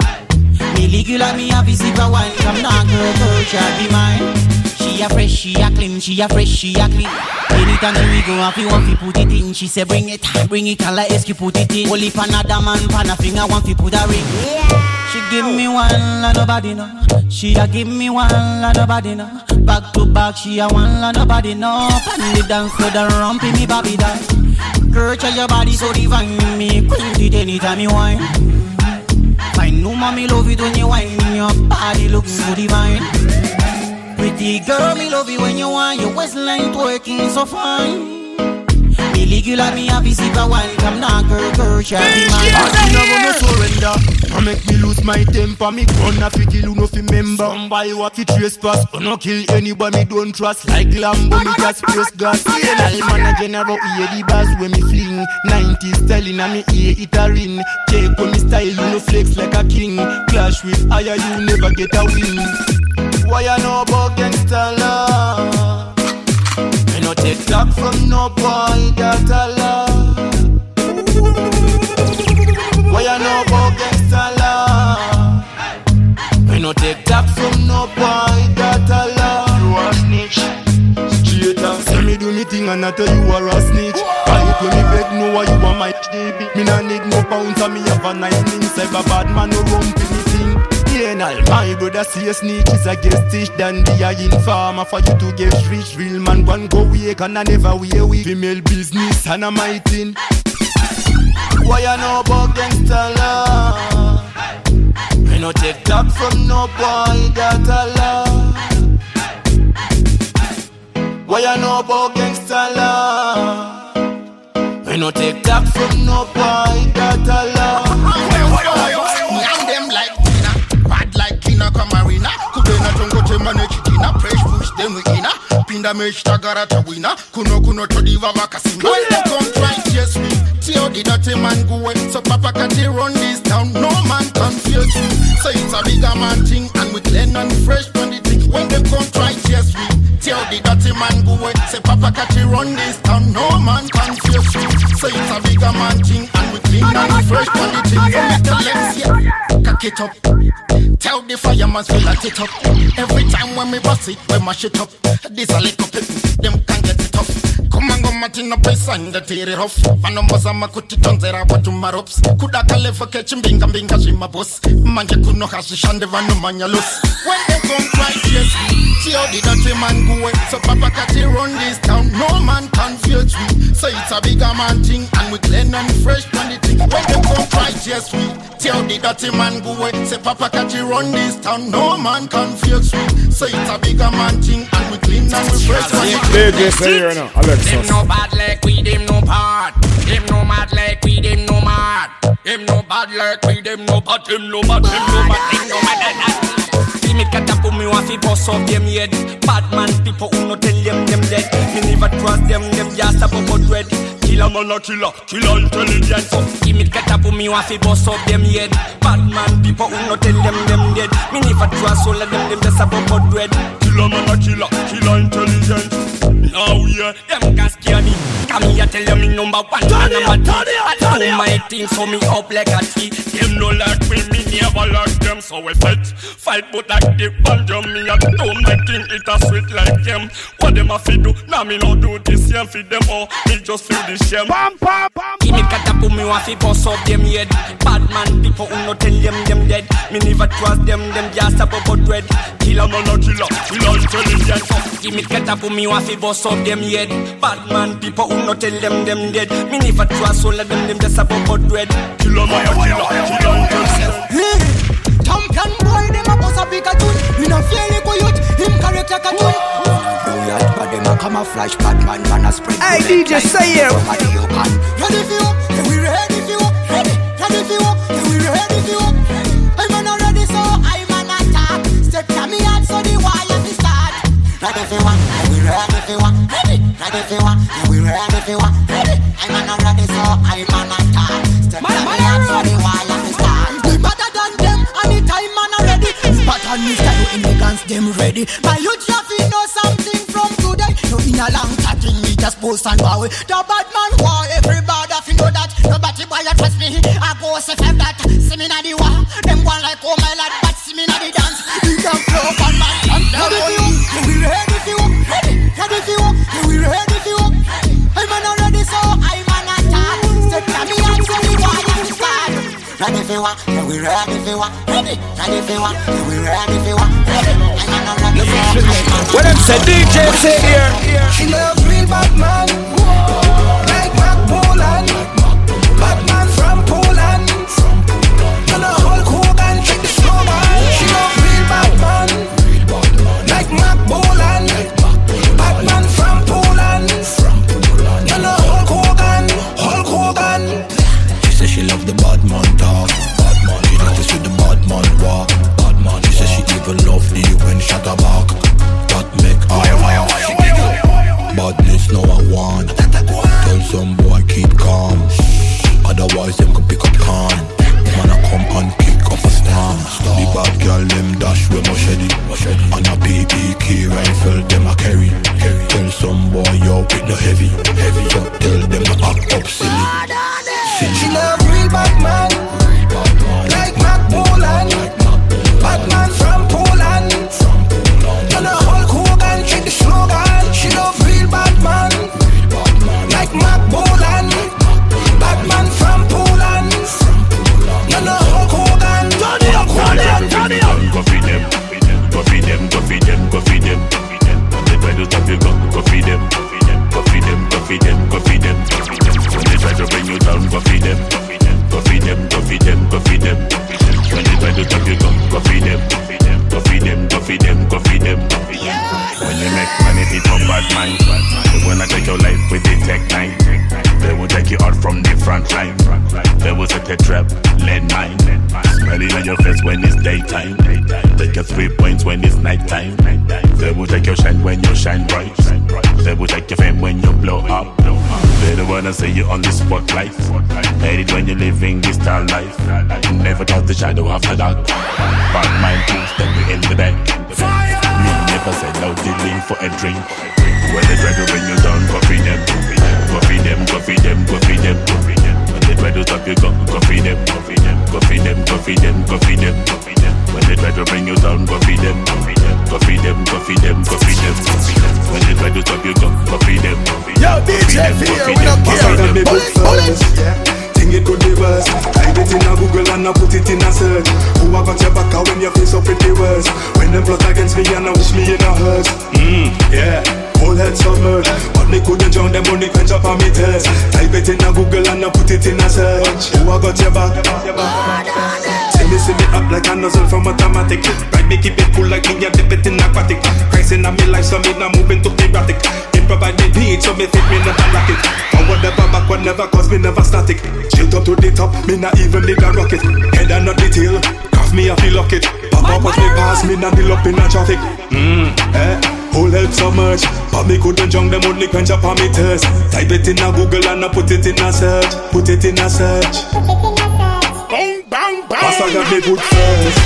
Me regular, me a sip of wine. Come down, girl, girl, shall be mine. She a fresh, she a clean, she a fresh, she a clean. Anytime we go, if you want to put it in, she say bring it, bring it, and like you put it in. Only pan a man, pan a finger, want to put a ring. Yeah. She give me one, and nobody know. She a give me one, and nobody know. Back to back, she a one, and nobody know. Pan the dance for the rump in me, baby die. Girl, try your body so divine, me queen it anytime you whine. I know mommy love it when you whine, your body looks so divine. Pretty girl, me love you when you want your waistline twerking so fine. Me regular, me happy sip a wine. Come now, girl, girl, shall be mine. I never gonna surrender. I make me lose my temper. Me gonna fi kill who no fi member. Somebody what fi trespass. I no kill anybody me don't trust. Like Lambo, me just press gas. Yeah, man a general hear the bars when me fling. 90s styling and me ear it a ring. Check when me style, you no flex like a king. Clash with higher, you never get a win. Why you know about gangsta love? Me no take that from no boy that I love. Why you know about gangsta love? Me no take that from no boy that I love. You a snitch, straight up. Say me do me thing and I tell you are a snitch. Fight when me beg no you are my baby. Me no need no pounds and me have a nine inside a bad man no rump in me all my brother see a snitch is a get stitch than be a informer for you to get rich. Real man one go wake and I never wear weak. Female business and a my thing. Why you know about gangsta love? Me no take that from no boy that I love. Why you know about gangsta love? Me no take that from no boy that I love. Ina. Pinda mesh tagara tawina, kuno kuno todiva they come try chase me, Tio the dirty man go. So Papa Kati run this town, no man confuse me. So it's a bigger man thing, and we clean and fresh on the thing. When they come try chase me, Tio the dirty man go. Say Papa Kati run this town, no man confuse me. So it's a bigger man thing, and we clean and fresh on the thing. So me tell them, cock it up. Tell the fireman to light it up. Every time when we bust it, we mash it up. This a up it, them can't get it up. Come and go matina pesa and tear it off. Vanombo zama kuti tonzera watu marops. Kuda kale for catch mbinga mbinga shima boss. Manje kuno hashi shande vano manya los. When they come try chase me, Tio the dirty man go away. So Papa Kati run this town, no man can confuse me. So it's a bigger man thing, and we clean and fresh on the thing. When they come chase me, Tio the dirty man away. Say Papa Kati run this town, no man confuse me. So it's a bigger man thing, and we clean and we fresh on the thing. DJ C-Air now, Alexis. Them no bad like we, them no bad. Them no mad like we, them no mad. Them no bad like we, them no bad. Them no bad, them no bad, them no mad. like that. See me cut up me want fi bust up them head. Bad man people who no tell Killer man a killer, killer intelligent. So give me cut up me want fi bust up them head. Bad man people who no tell them them dead. Me never trust all of them, them just a bubble dread. Killer man a killer, killer intelligent. Now yeah, them can scare me. Come here, tell them me number one, and number two. I do my thing, so me up like a tree. Them no like me, me never like them, so we fight. Fight but like the banjo, me a do my thing, it a sweet like them. What them a fi do? Now me no do this same for them, oh, me just feel the shame. Bam, bam, bam. Give me catapult, me want fi bust up them head. Bad man, people who no tell them them dead. Me never trust them, them just a bubble dread. Killer man a killer, killer intelligent. So give me catapult, me want fi bust up them head. Bad man, people who no tell them them dead. Me never trust all of them, them just a bubble dread. Killer man a killer, killer intelligent. Champion boy, them a bust a bigger tune. You know feel like a youth, him correct like a tune. Brilliant, but them a camouflage bad man, man a spread. Hey, DJ, like say it. somebody you can. Ready for you? Yeah, we ready for you. Ready, ready for you. Yeah, we ready for you. I'm not ready, so I'm an attack. Step to me out, so the wire be start. Ready for one, yeah, we ready for one. Ready, ready ready for what? Yeah, we ready for what? Ready? I'm not ready, so I'm not talk. Step to me up for the wall and the start. We better than them, anytime man already. Pattern me style in the guns, them ready. My youth ya fi know something from today. No in a long chatting, me just post and bow. The bad man war, everybody fi know that. Nobody boy ya trust me. I go say fem that. See me na the war, them one like oh my lad, but see me na the dance. We can flow on man. Ready for start. Ready for what? Yeah, we ready for what? Ready? Ready for what? Yeah, we ready for what? Ready? I'm not ready, so I'm not When them say DJ C-Air. She love real Batman Like Mac Poland with the heavy Don't wanna see you on the spotlight. Hate it when you're living this star life. Never touch the shadow after dark. Bad mind too, step you in the back. Me never said no dealing for a drink. When they try to bring you down, go feed them. Go feed them, go feed them, go feed them. When they try to stop you, go, go feed them. Go feed them, go feed them, go feed them, go feed them. When they try to bring you down, go feed them. Go feed them, go feed them, go feed them. When they try to stop you, go, go feed them. Yo, DJ Fear, we don't care. Bullet, bullet. Think it could be worse. Type it in a Google and I put it in a search. Who I got your back out when your face up pretty worse. When them plot against me and I wish me in a hearse. Mmm, yeah. Whole head submerged But me couldn't drown them on the quench up on me test Type it in a Google and I put it in a search Who I got your back? See me, see me up like a nozzle from automatic Right, me keep it cool like me, I dip it in aquatic. Christ in a me life, so me not moving too erratic. It provide me beat, so me fit me not a rocket. Forward never, backward never, cause me never static. Straight up to the top, me not even need a rocket. Head and not the tail, cuff me a feel lock it Pop up as me pass, me not deal up in a traffic. Mmm, eh Whole help so much. But me couldn't jump them only quench up on me thirst Type it in a Google and I put it in a search. Put it in a search Bang, bang, bang. Pastor got me good first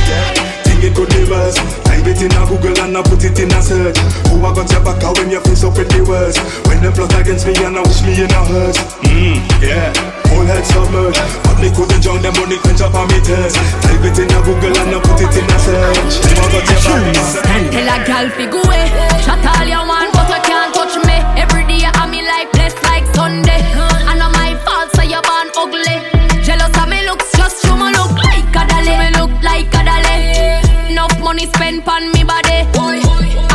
Think it could be worse Type it in a Google and I put it in a search. Who I got your back out when your face up pretty worse When them plot against me and I wish me in a hearse. Mmm, yeah. Whole head submerged. But me couldn't drown them only quench up on me thirst Type it in a Google and I put it in a search. Who I got your back Tell a gal fi go away. Shut all you want, but you can't touch me. Every day I'm me like blessed like Sunday. Money spent on me body.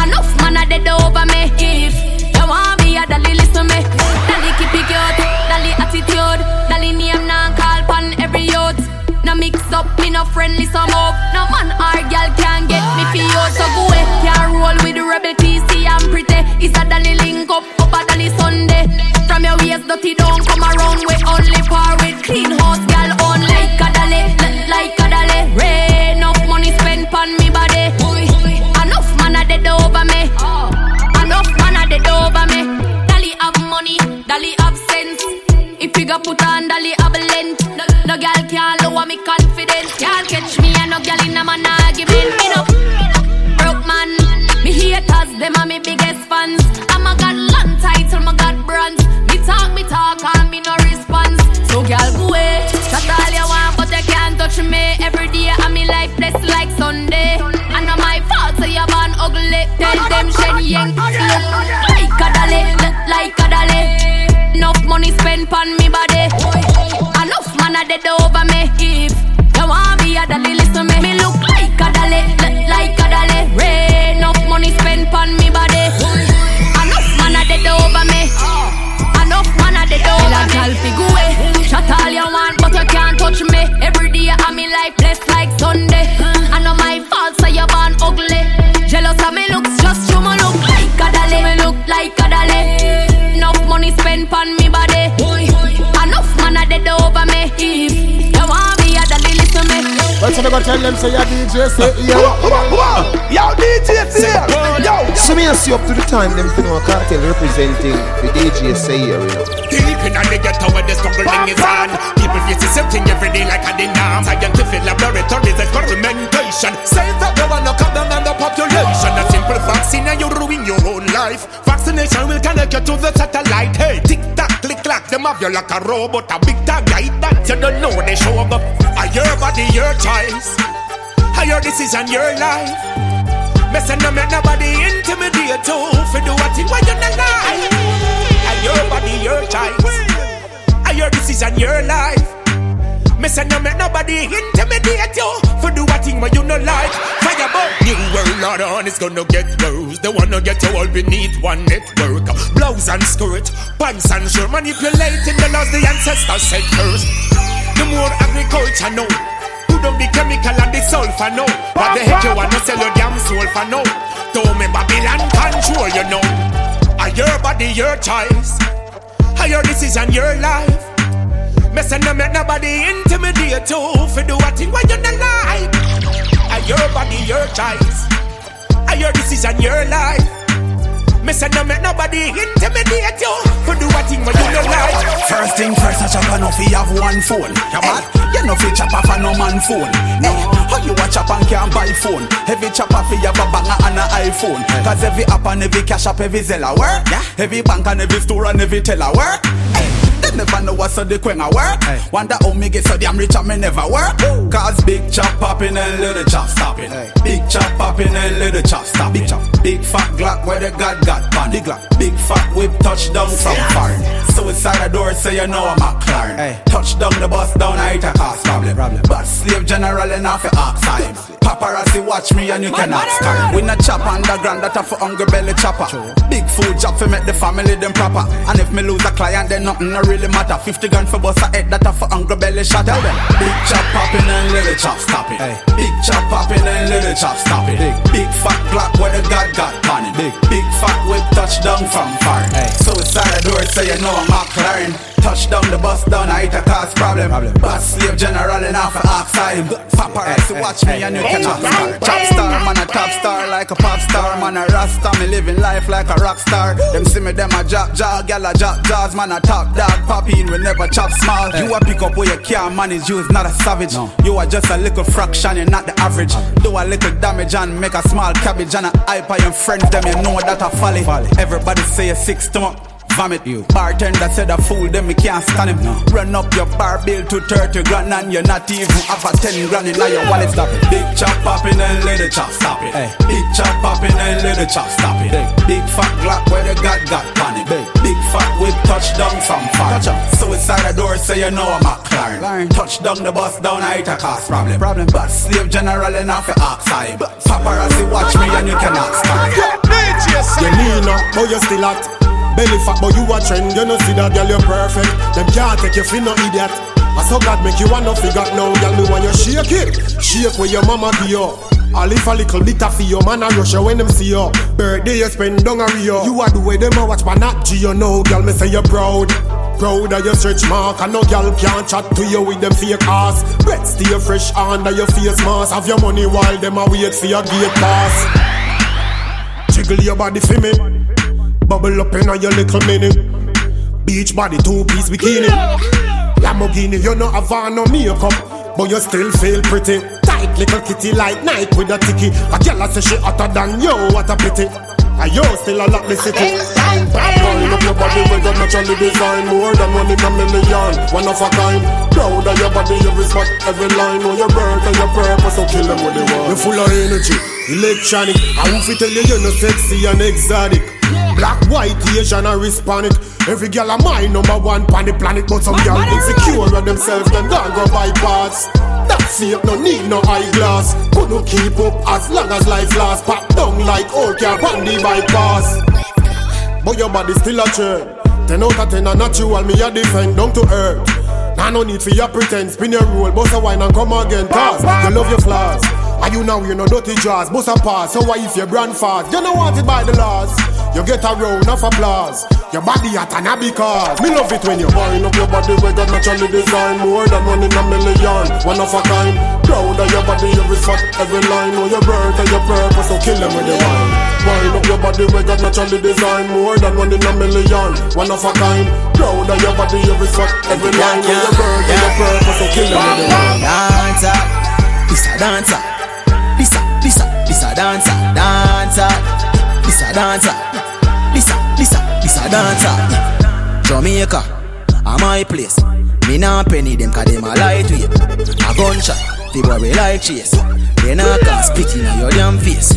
Enough man a dead over me. If you want me, a dolly listen me. Dolly keep it cute, dolly attitude, dolly name now call pon every youth. No mix up, me no friendly some up. No man or girl can get me for you. So go away, can't roll with the rebel TC I'm pretty. It's a dolly link up, up a dolly Sunday. From your waist dirty don't come around with only par with clean house touch me. Every day I'm me life blessed like Sunday. And not my fault, so you born ugly. Tell them Shen Yang like a dolly, like a dolly. Enough money spent on me body. Blessed like Sunday. I know my fault, so you born ugly. Jealous of me looks, just you me look like a dolly. Me look like a dolly. Enough money spent on me body. Enough man a dead over me. If you want me a dolly, listen me. Well, so me go tell them say your DJ say yeah. Yo, DJ say Yo. So me I see up to the time them for no cartel representing the DJ C-Air, you know. Deep in the ghetto where the struggling is on Face the same thing every day like a dinner Scientific laboratories, experimentation. Save that you wanna cut down on the population. A simple vaccine and you ruin your own life. Vaccination will connect you to the satellite. Hey, tick tock, click clack, them have you like a robot A big tag guy that. You don't know they show up. I your body, your choice your decision, your life Me say no make nobody intimidate you For do what you not lie And your body, your choice And your decision, your life. Me say no make nobody intimidate you For do what thing when you not like. Fire about New world order on it's gonna get worse. They wanna get you all beneath one network. Blouse and skirt, pants and shirt Manipulating the laws the ancestors set first. The more agriculture know down the chemical and the sulfur now What the heck you wanna sell your damn soul for now Don't me Babylon control you know. Are your body your choice Are your decision your life? Me say no make nobody intimidate you For do what thing when you not like. Are your body your choice. Are your decision your life me say no make nobody intimidate you For do a thing when you don't like First thing first, a chopper no fi have one phone. You mad? You no fi chop off a no man phone. No, how you a chop and can't buy phone? Every chopper fi have a banger and a iPhone. Cause every app and every cash app, every Zella work. Yeah. Every bank and every store and every teller work. Them never know what's the queen I work. Wonder how me get so damn rich and me never work. Cause big chop popping and little chop stopping. Big chop popping and little chop stopping. Big chop. Big fat Glock where the God got pan. Big Glock. Big fat whip touchdown from foreign. Suicide door so you know I'm a McLaren. Touchdown the bus down I hit a cost problem. But slave general enough for ox time. Paparazzi watch me and you cannot stand. We not chop underground that a for hungry belly chopper. Big food job for make the family them proper. And if me lose a client then nothing no really matter. 50 gun for bust a head that for hungry belly shot. Tell them. Big chop popping and little chop stop it. Big chop popping and little chop stop it. Big fat Glock where the God got on it. Big big fat whip touchdown from far. Suicide door so you know I'm McLaren. Touchdown the bus down I hit a cause problem. problem. Bus slave general enough for ox time. Paparazzi watch me and you cannot start. Chop star man a top star like a pop star man a rasta me living life like a rock star. Them see me them a job jaw gal a job jaws man a top dog poppy in we never chop small. You a pick up where you can't manage you is not a savage. You are just a little fraction you're not the average. Do a little damage and make a small cabbage and a hype on your friends them you know that a folly. Everybody say a six stomach. Vomit you. Bartender said a fool, then me can't stand him. Run up your bar bill to 30 grand and you're not even have a 10 grand in your wallet. Stop it. Big chop popping and little chop, stop it. Hey. Big chop popping and little chop, stop it. Big fat Glock where the God got panic. Big fat whip touchdown from far. Suicide a door so you know I'm a McLaren. Touchdown the bus down, I hit a cost problem. Problem. But slave general enough for ox time. Paparazzi watch me and you cannot stand. You need no, but you still hot. Belly fat, but you a trend. You know see that girl, you're perfect. Them can't take you for no idiot. I saw God make you wanna figure now, girl. Me want you shake it, shake where your mama give you. I live a little bit of your man a rush you when them see you. Birthday you spend down a Rio. You are the way them a watch but not Geo know, girl. Me say you're proud. Proud of your stretch mark and no girl can't chat to you with them fake ass. Breath stay fresh under your face mask. Have your money while them a wait for your gate pass. Jiggle your body for me. Bubble up in your little mini. Beach body, two piece bikini. Lamborghini, you know have on no makeup, but you still feel pretty. Tight little kitty like night with a ticky. A girl say she hotter than you, what a pity. And you still a lot the city. Wind up your body with a naturally design more than one in a million. One of a kind. Proud of your body, every spot, every line. Know your birth and your purpose, so kill them with the one. You full of energy, electronic. I won't tell you you're not sexy and exotic. Black, white, Asian or Hispanic. Every girl a my number one on the planet But some girl insecure of themselves Them don't go bypass That's it, no need no eyeglass. Couldn't keep up as long as life lasts. Pop down like old car on the bypass. But your body still a chair Ten out of ten a natural me a defend down to earth. Nah no need for your pretense, Spin your roll, bust a wine and come again. Cause you love your flaws and you now you no dirty jaws, bust a pass. So why if your brand fast? You know want it by the laws. You get a round of applause. Your body at an because Me love it when you wind up your body We got naturally designed More than one in a million. One of a kind. Proud of your body Every spot, every line. Know your birth and your purpose So kill them with the wine Wind up your body We got naturally designed More than one in a million. One of a kind. Proud of your body Every spot, every line. Know your birth and your purpose So kill them with the wine Dancer. This a dancer dancer Dancer. This a dancer. This a, this a, this a dancer. Jamaica A my place. Me nah penny them Cause them a lightweight. A gunshot The boy we like chase. They not can spit in your damn face.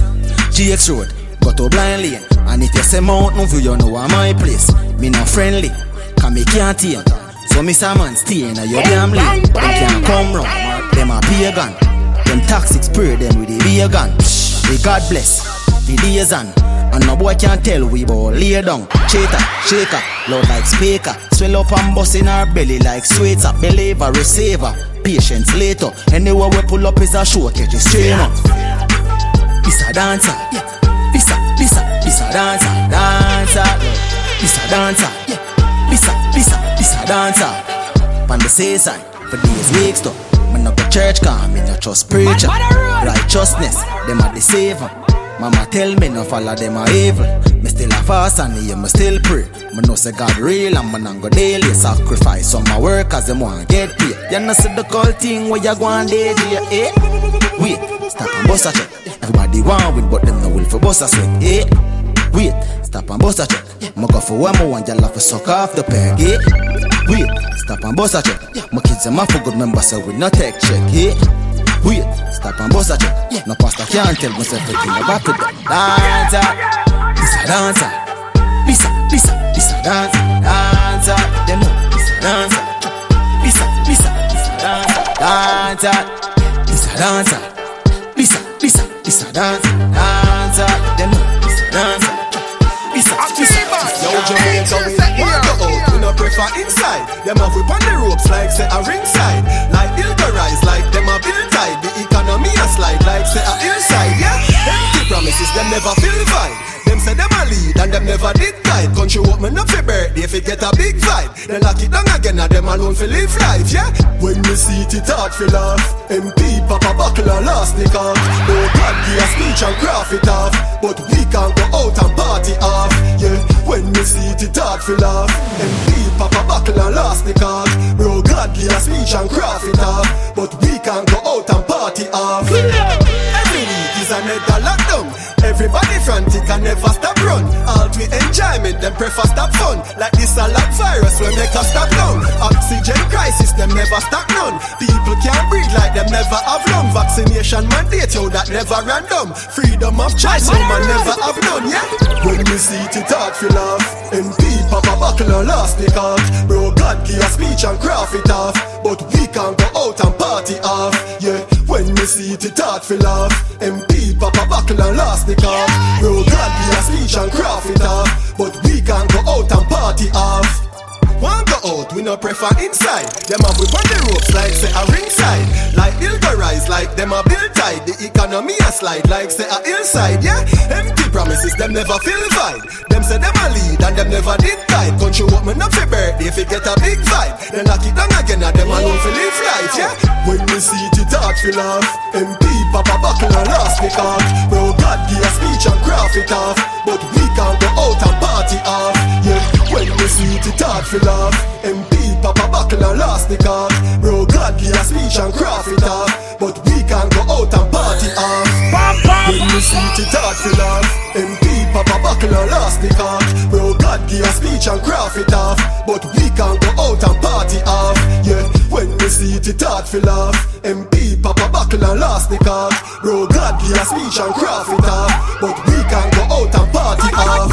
GX Road Go to blind lane. And if you say mountain view You know a my place. Me not friendly Cause me can't tame. So me say man stay in your damn lane. Them can't come round. Them a pagan Them toxic spirit them with the beer gun. We God bless The days on and no boy can't tell we bout lay down. Chater, shaker, loud like speaker. Swell up and bust in our belly like sweater Believer, receiver, patience later. Anywhere we pull up is a show, catch it straight up This a dancer This a, this a, this a dancer Dancer. This a dancer This a, this a, this a dancer. Pan the seaside For days weeks though Go church come, me no trust preacher Righteousness, them a deceiver Mama tell me no follow them a evil. Me still a fast and yeah, me still pray. Me know say God real and me not go daily sacrifice on my work as them want get paid. You know see the call thing where you go and DJ, eh? Wait, stop and bust a check. Everybody want win, but them no will for bust a sweat, eh? Wait, stop and bust a check. Me go for one more one, y'all have to suck off the peg, eh? Wait, stop and bust a check. My kids them a for good members, so we no take check, eh? Wait, stop and bust a check. No pastor can't tell myself everything about it. Dancer, this a dancer. This a, this a, this a dancer. Dancer, them know this a dancer. This a, this a, this a dancer. Dancer, this a dancer. This a, this a, this a dancer. Dancer, them know this a dancer. This a, this a, Yo, Jamaica, we want go we no prefer inside. Them have whip on the ropes like say a ringside. Like Ilga rise, like them a build tight. The economy a slide like say a hillside. Yeah, empty promises, them never feel fine. Them say them a lead and them never did guide. Country open up for birthday if it get a big vibe. Then lock it down again and them alone for live life, yeah. When me see it, it hard for laugh. MP, Papa Buckle and last nick off. Oh God, give a speech and craft it off. But we can't go out and party off, yeah. When me see it, it hard for laugh. MP, Papa Buckle and last nick off. Bro, God, give a speech and craft it off. But we can't go out and party off. Everybody frantic and never stop run. All we enjoyment, them prefer stop fun. Like this a like virus when make us stop down. Oxygen crisis, them never stop none. People can't breathe like them never have lung. Vaccination mandate, yo, that never random. Freedom of choice, no man never have none, yeah? When we see it, it hard feel off. MP, Papa Buckle and last the cock. Bro, God give a speech and craft it off. But we can't go out and party off, yeah? When we see it, it hard feel off. MP, Papa Buckle and last the cock. Bro, God give a speech and craft it off. But we can't go out and party off. One go out, we no prefer inside. Them have whip on the ropes like say a ringside. Like Ilga rise, like them a build tight. The economy a slide like say a hillside, yeah. Empty promises, them never feel vibe. Them say them a lead and them never did guide. Country open up for birthday if it get a big vibe. Then lock it down again and them alone for live life, yeah. When we see it, it hard feel off. MP, Papa Buckle and last me cock. Bro, God give a speech and craft it off. But we can't go out and party off, yeah. When we see it, hard for laugh. MP, Papa buckle and lost the cock. Bro, God give a speech and craft it off. But we can go out and party off. When we see it, hard for laugh. MP, Papa buckle and lost the cock. Bro, God give a speech and craft it off. But we can go out and party off. Yeah, when we see it, hard for laugh. MP, Papa buckle and lost the cock. Bro, God give a speech and craft it off. But we can go out and party off.